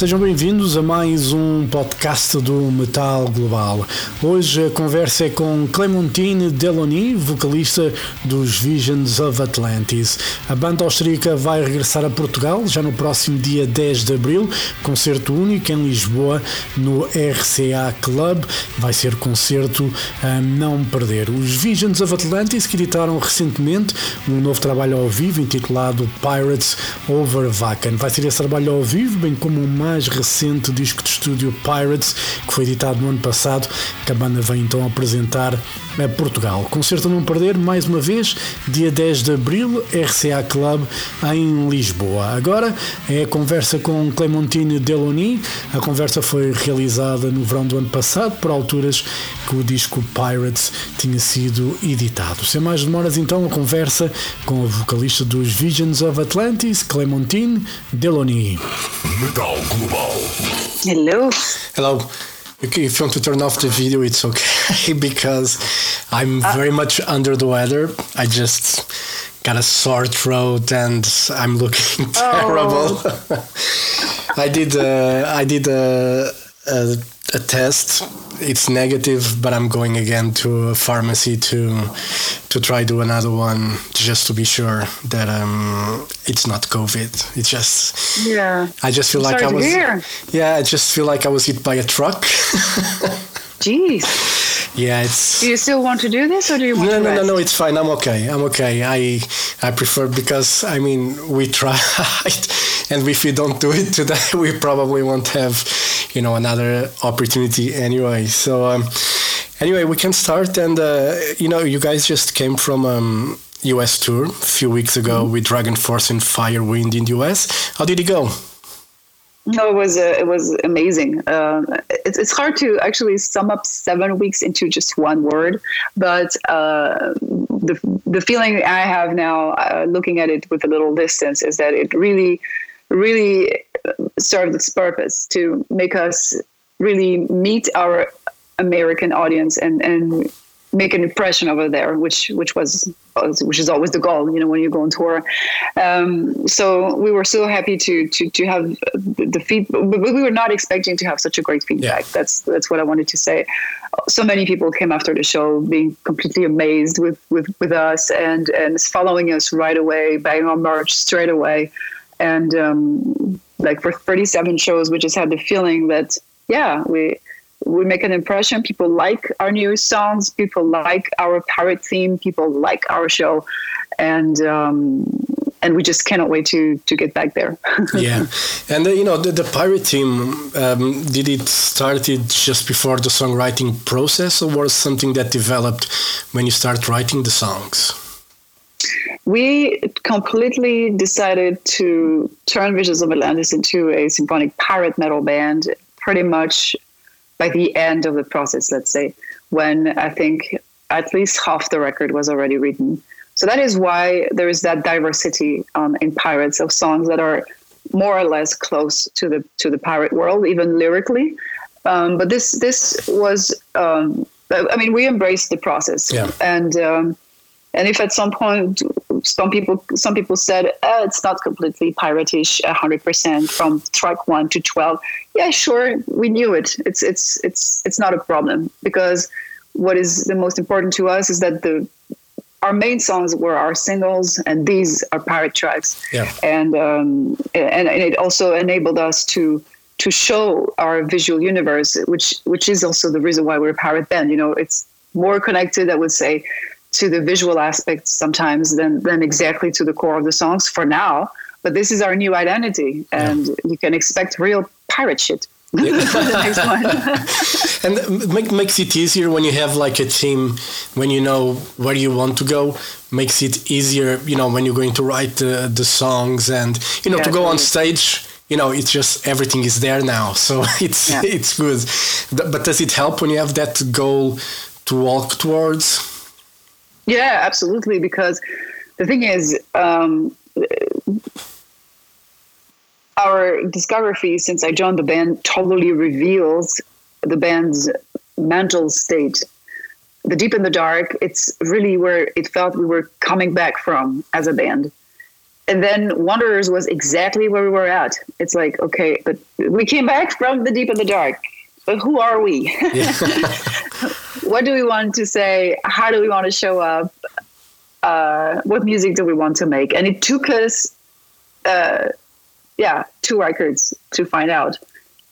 Sejam bem-vindos a mais um podcast do Metal Global. Hoje a conversa é com Clementine Delony, vocalista dos Visions of Atlantis. A banda austríaca vai regressar a Portugal já no próximo dia 10 de abril, concerto único em Lisboa no RCA Club. Vai ser concerto a não perder. Os Visions of Atlantis que editaram recentemente um novo trabalho ao vivo intitulado Pirates Over Vacan. Vai ser esse trabalho ao vivo, bem como um mais recente disco de estúdio Pirates, que foi editado no ano passado, que a banda vem então apresentar a Portugal. Concerto a não perder, mais uma vez, dia 10 de abril, RCA Club em Lisboa. Agora é a conversa com Clementine Delony. A conversa foi realizada no verão do ano passado, por alturas que o disco Pirates tinha sido editado. Sem mais demoras, então, a conversa com a vocalista dos Visions of Atlantis, Clementine Delony. Metal Global. Hello. Hello. Okay, if you want to turn off the video, it's okay because I'm uh, very much under the weather. I just got a sore throat and I'm looking terrible. Oh. I did. Uh, I did a, a, a test it's negative, but I'm going again to a pharmacy to to try do another one just to be sure that um it's not COVID. It's just yeah. I just feel I'm like I was hear. yeah. I just feel like I was hit by a truck. Jeez. Yeah, it's. Do you still want to do this, or do you want no, to? No, no, no, no. It's fine. I'm okay. I'm okay. I I prefer because I mean we tried, and if we don't do it today, we probably won't have, you know, another opportunity anyway. So um, anyway, we can start. And uh, you know, you guys just came from. Um, US tour a few weeks ago mm-hmm. with DragonForce and Firewind in the US. How did it go? No, it was uh, it was amazing. Uh, it's it's hard to actually sum up seven weeks into just one word, but uh, the the feeling I have now, uh, looking at it with a little distance, is that it really, really served its purpose to make us really meet our American audience and and make an impression over there, which which was which is always the goal, you know, when you go on tour. Um, so we were so happy to to to have the feedback, but we were not expecting to have such a great feedback. Yeah. That's that's what I wanted to say. So many people came after the show, being completely amazed with with with us and and following us right away, buying our merch straight away, and um, like for 37 shows, we just had the feeling that yeah, we we make an impression. People like our new songs. People like our pirate theme. People like our show, and um, and we just cannot wait to to get back there. yeah, and uh, you know the, the pirate theme. Um, did it started just before the songwriting process, or was something that developed when you start writing the songs? We completely decided to turn Visions of Atlantis into a symphonic pirate metal band pretty much by the end of the process, let's say, when I think at least half the record was already written. So that is why there is that diversity um, in Pirates of songs that are more or less close to the to the pirate world, even lyrically. Um, but this this was, um, I mean, we embraced the process, yeah. and um, and if at some point some people some people said oh, it's not completely piratish 100% from track 1 to 12 yeah sure we knew it. It's it's it's it's not a problem because what is the most important to us is that the our main songs were our singles and these are pirate tracks. Yeah. and, um, and and it also enabled us to to show our visual universe which which is also the reason why we're a pirate band. You know it's more connected i would say to the visual aspects sometimes than than exactly to the core of the songs for now. But this is our new identity, and yeah. you can expect real pirate shit. And make, makes it easier when you have like a team when you know where you want to go makes it easier you know when you're going to write the, the songs and you know yeah, to go on stage you know it's just everything is there now so it's yeah. it's good but does it help when you have that goal to walk towards yeah, absolutely. Because the thing is, um, our discography since I joined the band totally reveals the band's mental state. the deep in the dark it's really where it felt we were coming back from as a band and then wanderers was exactly where we were at it's like okay but we came back from the deep in the dark but who are we yeah. what do we want to say? How do we want to show up? Uh, what music do we want to make? And it took us uh, yeah two records to find out.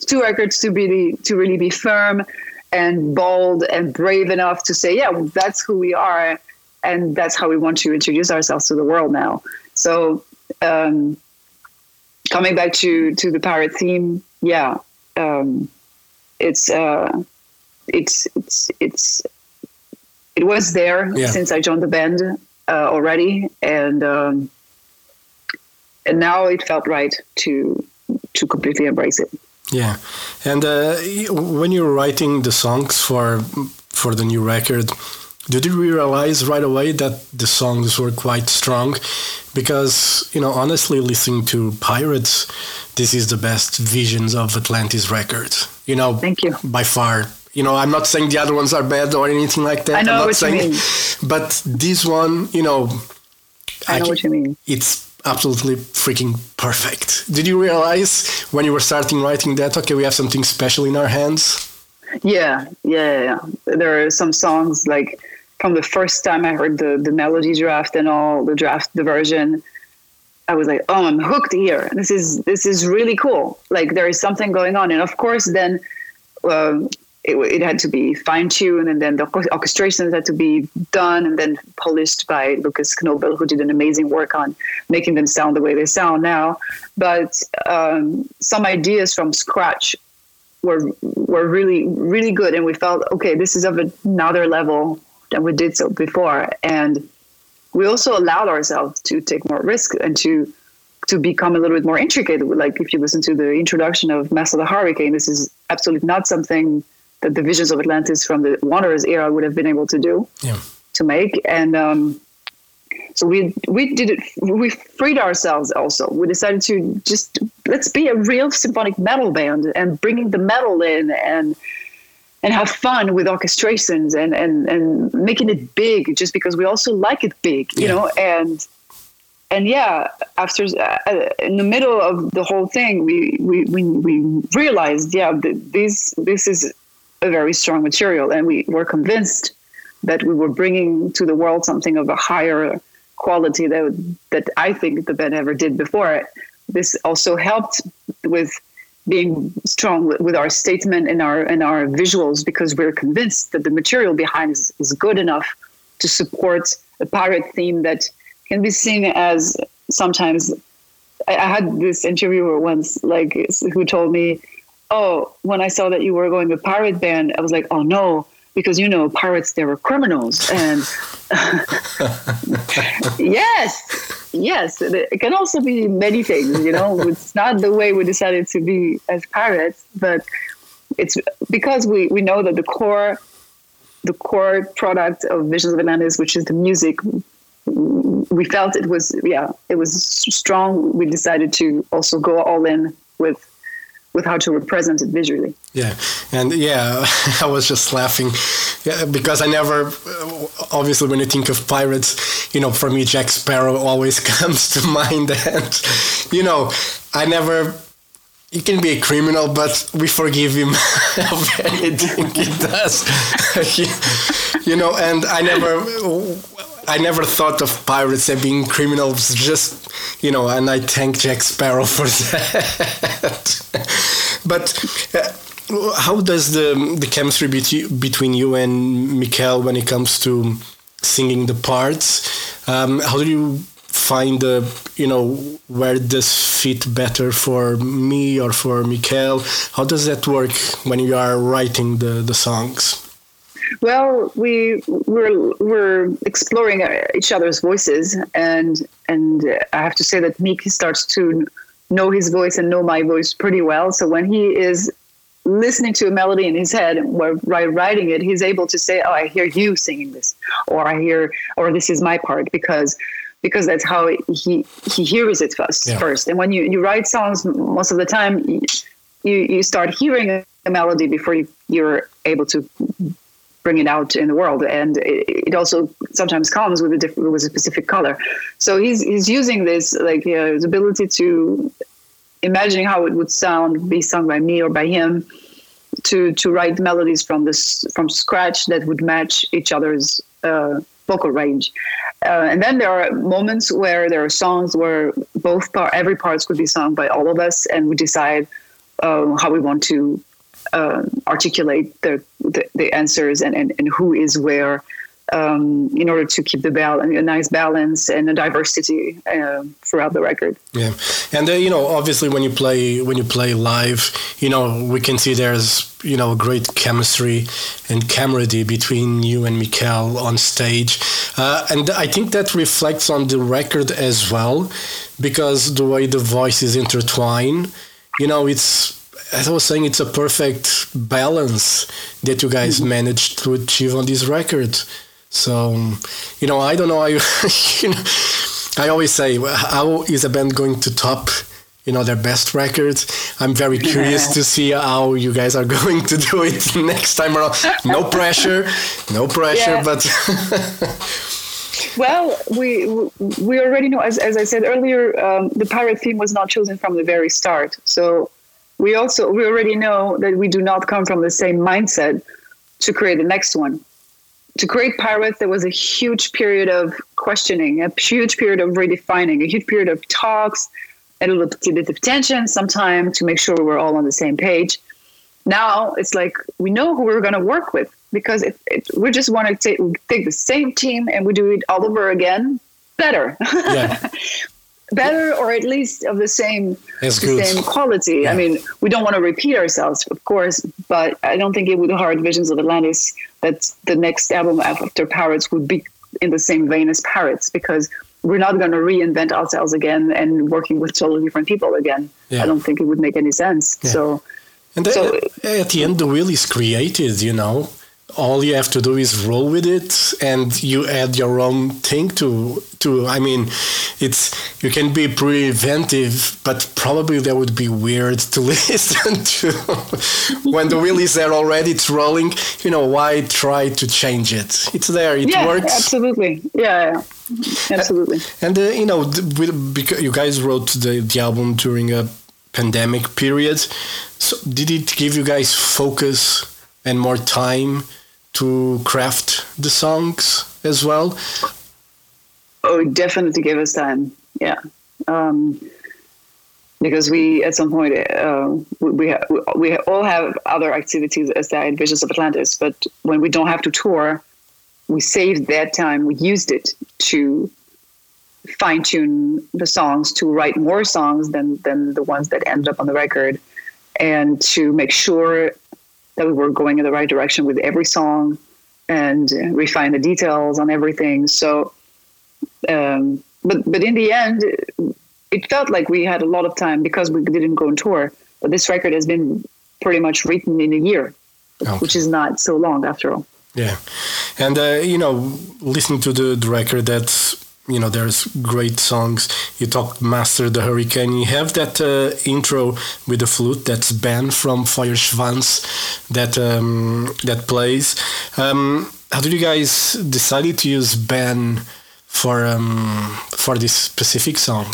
Two records to be to really be firm and bold and brave enough to say, yeah, that's who we are, and that's how we want to introduce ourselves to the world now. So, um, coming back to to the pirate theme, yeah, um, it's uh, it's it's it's it was there yeah. since I joined the band uh, already, and um, and now it felt right to to completely embrace it. Yeah, and uh, when you were writing the songs for for the new record, did you realize right away that the songs were quite strong? Because you know, honestly, listening to Pirates, this is the best Visions of Atlantis record. You know, thank you by far. You know, I'm not saying the other ones are bad or anything like that. I know I'm not what saying, you mean. But this one, you know, I know I, what you mean. It's absolutely freaking perfect. Did you realize when you were starting writing that, okay, we have something special in our hands? Yeah, yeah, yeah. There are some songs like from the first time I heard the, the melody draft and all the draft, the version, I was like, oh, I'm hooked here. This is this is really cool. Like there is something going on, and of course, then um, it, it had to be fine tuned, and then the orchestrations had to be done and then polished by Lucas Knobel, who did an amazing work on making them sound the way they sound now. But um, some ideas from scratch were were really really good, and we felt okay, this is of another level than we did so before, and we also allowed ourselves to take more risk and to to become a little bit more intricate. Like if you listen to the introduction of Master of the Hurricane, this is absolutely not something that the visions of Atlantis from the Wanderers era would have been able to do yeah. to make. And um, so we we did it. We freed ourselves. Also, we decided to just let's be a real symphonic metal band and bringing the metal in and and have fun with orchestrations and and and making it big just because we also like it big, you yeah. know and and yeah, after uh, in the middle of the whole thing, we we we, we realized, yeah, this this is a very strong material, and we were convinced that we were bringing to the world something of a higher quality that that I think the band ever did before. This also helped with being strong with, our statement and our and our visuals because we're convinced that the material behind is, is good enough to support a pirate theme that can be seen as sometimes I, I had this interviewer once like who told me oh, when I saw that you were going with pirate band, I was like, oh no, because you know pirates they were criminals. And yes yes it can also be many things you know? It's not the way we decided to be as pirates but it's because we we know that the core the core product of visions of atlantis which is the music we felt it was yeah it was strong. We decided to also go all in with with how to represent it visually. Yeah, and yeah, I was just laughing yeah, because I never, obviously, when you think of pirates, you know, for me, Jack Sparrow always comes to mind, and you know, I never. He can be a criminal, but we forgive him of anything he does. you know, and I never I never thought of pirates as being criminals. Just you know, and I thank Jack Sparrow for that. but. Uh, how does the the chemistry between you and Mikel when it comes to singing the parts? Um, how do you find the you know where does fit better for me or for Mikel? How does that work when you are writing the the songs? Well, we we're we're exploring uh, each other's voices, and and uh, I have to say that Mick starts to know his voice and know my voice pretty well. So when he is listening to a melody in his head while writing it, he's able to say, "Oh, I hear you singing this," or "I hear," or "This is my part," because because that's how he he hears it first. Yeah. First, and when you you write songs, most of the time you you start hearing a melody before you, you're able to bring it out in the world. And it, it also sometimes comes with a different, with a specific color. So he's he's using this like uh, his ability to imagining how it would sound be sung by me or by him to to write melodies from this from scratch that would match each other's uh, vocal range. Uh, and then there are moments where there are songs where both part, every parts could be sung by all of us, and we decide uh, how we want to uh, articulate the, the, the answers and, and and who is where um, in order to keep the bal- a nice balance and a diversity uh, throughout the record. Yeah, and uh, you know, obviously, when you play when you play live, you know, we can see there's you know a great chemistry and camaraderie between you and Mikel on stage, uh, and I think that reflects on the record as well, because the way the voices intertwine, you know, it's as I was saying, it's a perfect balance that you guys mm-hmm. managed to achieve on this record. So, you know, I don't know. I, you know, I always say, how is a band going to top, you know, their best records? I'm very curious yeah. to see how you guys are going to do it next time around. No pressure, no pressure, yeah. but. well, we we already know, as, as I said earlier, um, the pirate theme was not chosen from the very start. So we also we already know that we do not come from the same mindset to create the next one to create Pirates, there was a huge period of questioning, a huge period of redefining, a huge period of talks, and a little bit of tension, some time to make sure we were all on the same page. Now it's like we know who we're going to work with because it, it, we just want to take, take the same team and we do it all over again better. Yeah. better or at least of the same the same quality. Yeah. I mean, we don't want to repeat ourselves, of course, but I don't think it would hurt Visions of Atlantis that the next album after Pirates would be in the same vein as Pirates because we're not going to reinvent ourselves again and working with totally different people again. Yeah. I don't think it would make any sense. Yeah. So. And uh, so, uh, at the end, the wheel is created, you know all you have to do is roll with it and you add your own thing to to i mean it's you can be preventive but probably that would be weird to listen to. When the wheel is there already it's rolling you know why try to change it? It's there it yeah, works. absolutely. Yeah, yeah. absolutely. And uh, you know because you guys wrote the, the album during a pandemic period so did it give you guys focus and more time to craft the songs as well? Oh, definitely gave us time. Yeah. Um, because we, at some point, uh, we, we all have other activities aside Visions of Atlantis, but when we don't have to tour, we saved that time. We used it to fine tune the songs, to write more songs than, than the ones that ended up on the record, and to make sure that we were going in the right direction with every song and refine the details on everything. So, um, but but in the end, it felt like we had a lot of time because we didn't go on tour. But this record has been pretty much written in a year, okay. which is not so long after all. Yeah, and uh, you know, listening to the, the record, that's you know there's great songs you talk master the hurricane you have that uh, intro with the flute that's ben from feuerschwanz that um, that plays um, how did you guys decided to use ben for um, for this specific song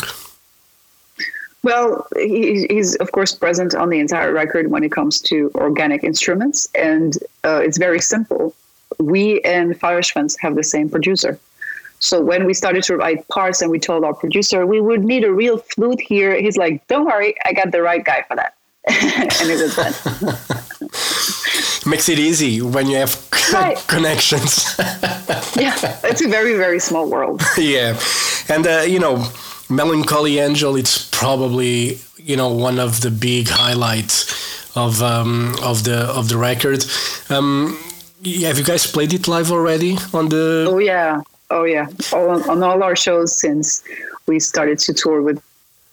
well, he's of course present on the entire record when it comes to organic instruments, and uh, it's very simple. We and Feuerschwanz have the same producer. So when we started to write parts and we told our producer we would need a real flute here, he's like, "Don't worry, I got the right guy for that." and it was fun. Makes it easy when you have right. connections. yeah, it's a very very small world. yeah, and uh, you know, Melancholy Angel. It's probably you know one of the big highlights of um, of the of the record. Um, have you guys played it live already on the? Oh yeah, Oh yeah, all, on all our shows since we started to tour with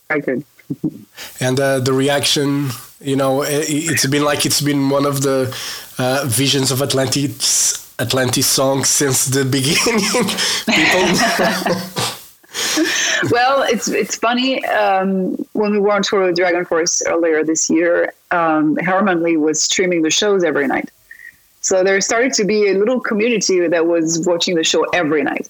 record. and uh, the reaction, you know, it's been like it's been one of the uh, visions of Atlantis Atlantis songs since the beginning. well, it's it's funny. Um, when we were on tour with DragonForce earlier this year, um, Herman Li was streaming the shows every night So there started to be a little community that was watching the show every night.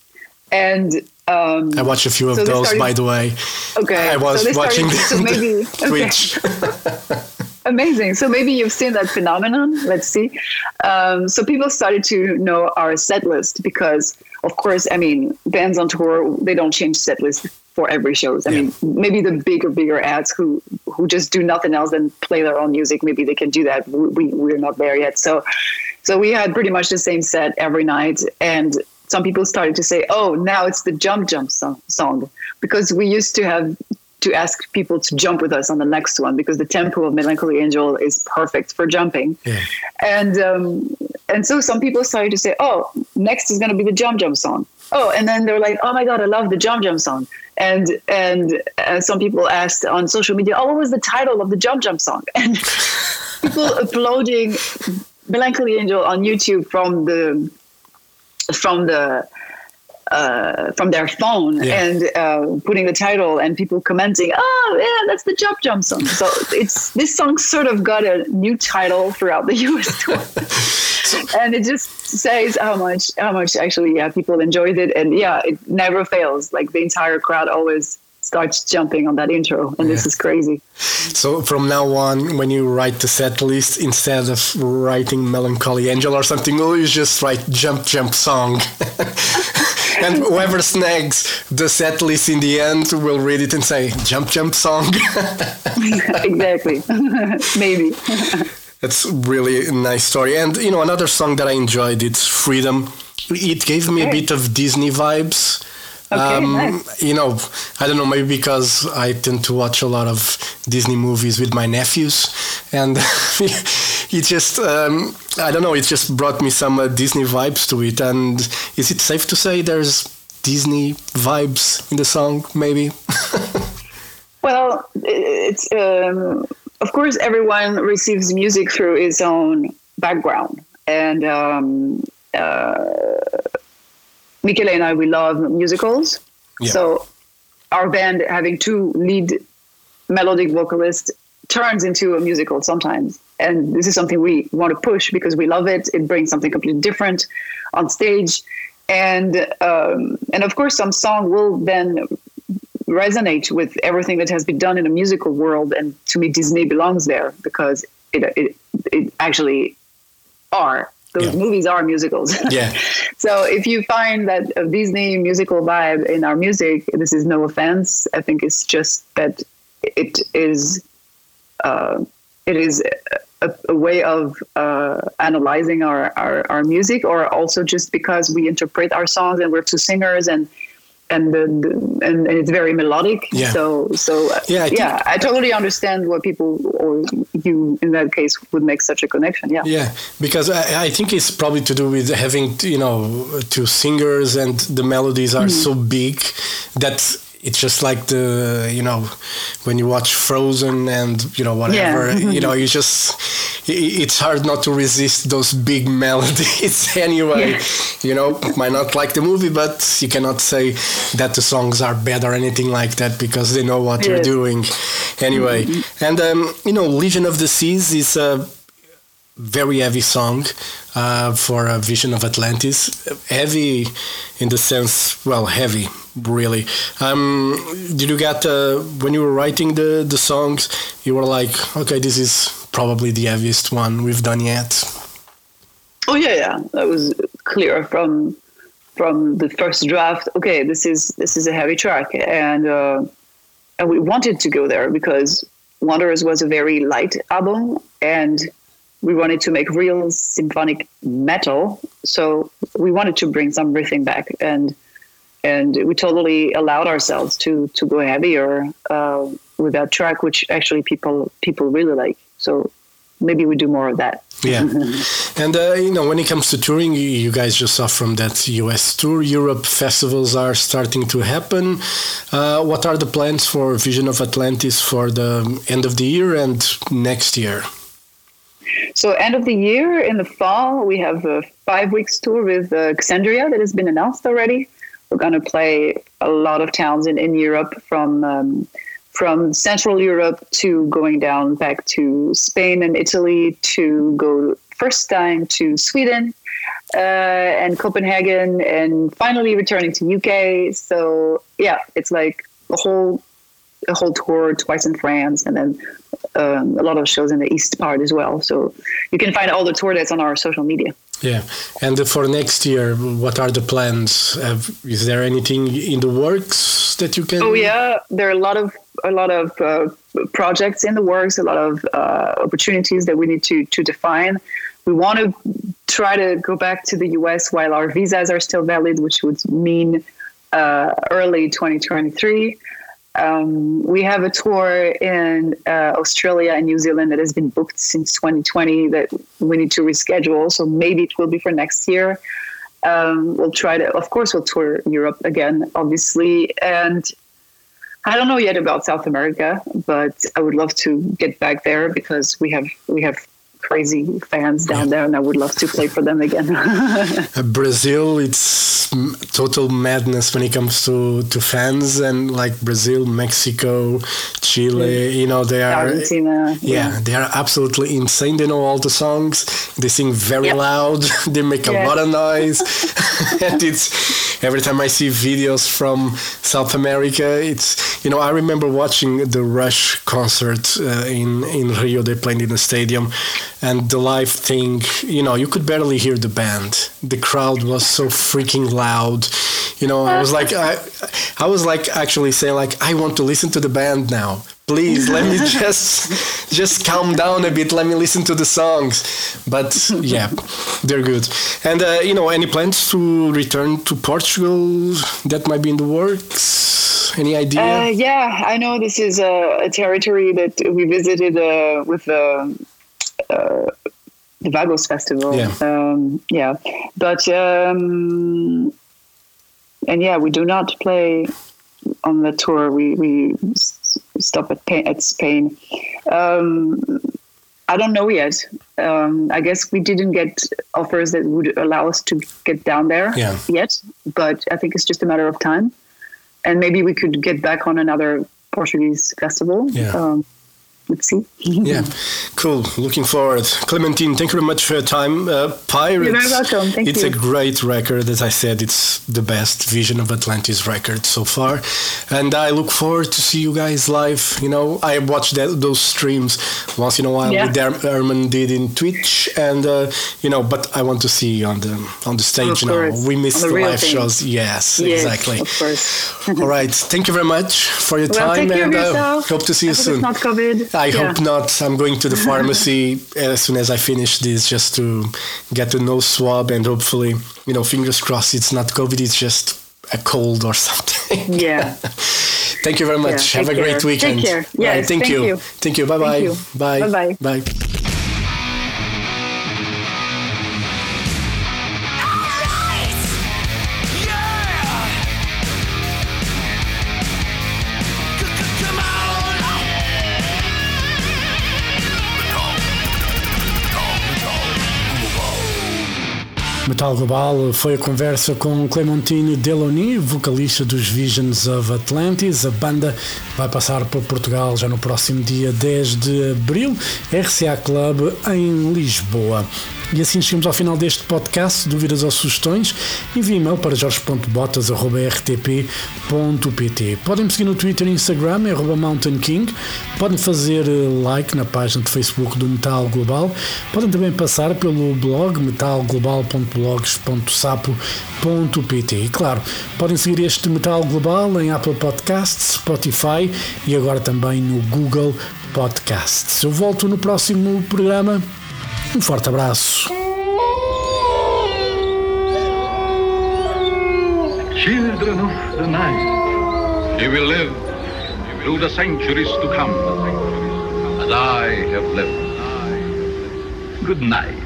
And um, I watched a few of so those, started- by the way. okay, I was so watching so maybe okay. Twitch. Amazing. So maybe you've seen that phenomenon. Let's see. Um, so people started to know our set list because, of course, I mean, bands on tour they don't change set list for every show. I mean, maybe the bigger, bigger ads who who just do nothing else than play their own music. Maybe they can do that. We we- we're not there yet. So so we had pretty much the same set every night, and some people started to say, "Oh, now it's the jump jump song,", song. because we used to have to ask people to jump with us on the next one because the tempo of Melancholy Angel is perfect for jumping. Yeah. And um, and so some people started to say, "Oh, next is going to be the jump jump song." Oh, and then they were like, "Oh my god, I love the jump jump song." And and uh, some people asked on social media, "Oh, what was the title of the jump jump song?" And people uploading Melancholy Angel on YouTube from the from the uh, from their phone Yeah. and uh, putting the title and people commenting, oh yeah, that's the Jump Jump song. So it's this song sort of got a new title throughout the US tour, and it just says how much how much actually yeah people enjoyed it and yeah it never fails. Like the entire crowd always starts jumping on that intro, and this is crazy. So from now on, when you write the set list, instead of writing Melancholy Angel or something, you just write Jump Jump Song. and whoever snags the set list in the end will read it and say Jump Jump Song. exactly, maybe. That's really a nice story. And you know, another song that I enjoyed, it's Freedom. It gave me a bit of Disney vibes. Okay, nice. You know, I don't know, maybe because I tend to watch a lot of Disney movies with my nephews, and it just, um, I don't know, it just brought me some uh, Disney vibes to it. And is it safe to say there's Disney vibes in the song, maybe? Well, it's um, of course everyone receives music through his own background, and um, uh, Michele and I we love musicals. Yeah. So our band having two lead melodic vocalists turns into a musical sometimes, and this is something we want to push because we love it. It brings something completely different on stage, and um, and of course some song will then resonate with everything that has been done in a musical world and to me disney belongs there because it it, it actually are those Yeah. movies are musicals Yeah. so if you find that a disney musical vibe in our music this is no offense i think it's just that it is uh, it is a, a way of uh, analyzing our, our, our music or also just because we interpret our songs and we're two singers and and the, the and, and it's very melodic. Yeah. so so uh, Yeah, I think- yeah I totally understand what people or you in that case would make such a connection. Yeah. Yeah, because I, I think it's probably to do with having you know two singers and the melodies are so big that it's just like the you know when you watch Frozen and you know whatever Yeah. you know you just it's hard not to resist those big melodies anyway. Yeah. You know, might not like the movie, but you cannot say that the songs are bad or anything like that because they know what they're doing anyway. And um, you know, Legion of the Seas is a very heavy song uh, for a vision of Atlantis. Heavy in the sense, well, heavy, really. Um, did you get uh, when you were writing the the songs? You were like, okay, this is probably the heaviest one we've done yet. Oh yeah, yeah. That was clear from from the first draft. Okay, this is this is a heavy track, and uh, and we wanted to go there because Wanderers was a very light album, and we wanted to make real symphonic metal. So we wanted to bring some riffing back, and and we totally allowed ourselves to to go heavier uh, with that track, which actually people people really like. So maybe we do more of that. Yeah, and uh, you know when it comes to touring, you, guys just saw from that U.S. tour, Europe festivals are starting to happen. Uh, what are the plans for Vision of Atlantis for the end of the year and next year? So end of the year in the fall, we have a five weeks tour with uh, Xandria that has been announced already. We're going to play a lot of towns in, in Europe from um, from Central Europe to going down back to Spain and Italy to go first time to Sweden uh, and Copenhagen, and finally returning to UK. So yeah, it's like a whole a whole tour twice in France, and then um, a lot of shows in the east part as well. So you can find all the tour dates on our social media. Yeah, and for next year, what are the plans? Have, is there anything in the works that you can? Oh yeah, there are a lot of a lot of uh, projects in the works, a lot of uh, opportunities that we need to to define. We want to try to go back to the US while our visas are still valid, which would mean uh, early 2023. Um, we have a tour in uh, Australia and New Zealand that has been booked since 2020 that we need to reschedule. So maybe it will be for next year. Um, we'll try to, of course, we'll tour Europe again, obviously. And I don't know yet about South America, but I would love to get back there because we have we have crazy fans down there, and I would love to play for them again. Uh, Brazil, it's total madness when it comes to, to fans, and like Brazil, Mexico, Chile, you know, they are. Argentina. Yeah, yeah, they are absolutely insane. They know all the songs, they sing very yep. loud, they make a lot of noise. and it's every time I see videos from South America, it's, you know, I remember watching the Rush concert uh, in, in Rio, they played in the stadium and the live thing you know you could barely hear the band. The crowd was so freaking loud. You know i was like i i was like actually saying like i want to listen to the band now please let me just just calm down a bit let me listen to the songs but yeah they're good and uh, you know any plans to return to portugal that might be in the works any idea uh, yeah i know this is a, a territory that we visited uh, with uh, uh, the Vagos Festival. Yeah. Um, yeah. But, um, and yeah, we do not play on the tour. We, we stop at, Spain, at Spain. Um, I don't know yet. Um, I guess we didn't get offers that would allow us to get down there yeah. yet, but I think it's just a matter of time. And maybe we could get back on another Portuguese festival. Yeah. Um, see. yeah, cool. Looking forward. Clementine, thank you very much for your time. Uh, Pirates. You're very welcome. Thank it's you. a great record. As I said, it's the best Vision of Atlantis record so far, and I look forward to see you guys live. You know, I watch that, those streams once in a while yeah. with Erman did in Twitch, and uh, you know, but I want to see you on the on the stage. Know, we miss the, the live thing. shows. Yes, yes, exactly. Of course. All right. Thank you very much for your well, time, and uh, hope to see you soon. It's not COVID. I yeah. hope not. I'm going to the pharmacy eh, as soon as I finish this just to get a nose swab and hopefully, you know, fingers crossed it's not COVID, it's just a cold or something. Yeah. thank you very much. Yeah, Have a care. great weekend. Take care. Yes, right, thank, thank you. you. Thank you. Bye-bye. Bye. Bye-bye. Bye. Metal Global foi a conversa com Clementine Delony, vocalista dos Visions of Atlantis. A banda vai passar por Portugal já no próximo dia 10 de abril, RCA Club em Lisboa. E assim chegamos ao final deste podcast. Dúvidas ou sugestões? Envie e-mail para jorge.botas.rtp.pt. Podem me seguir no Twitter e Instagram, é Mountain King. Podem fazer like na página de Facebook do Metal Global. Podem também passar pelo blog metalglobal.blogs.sapo.pt. E claro, podem seguir este Metal Global em Apple Podcasts, Spotify e agora também no Google Podcasts. Eu volto no próximo programa. Um forte abraço. Children of the night, you will live through the centuries to come, as I have lived. Good night.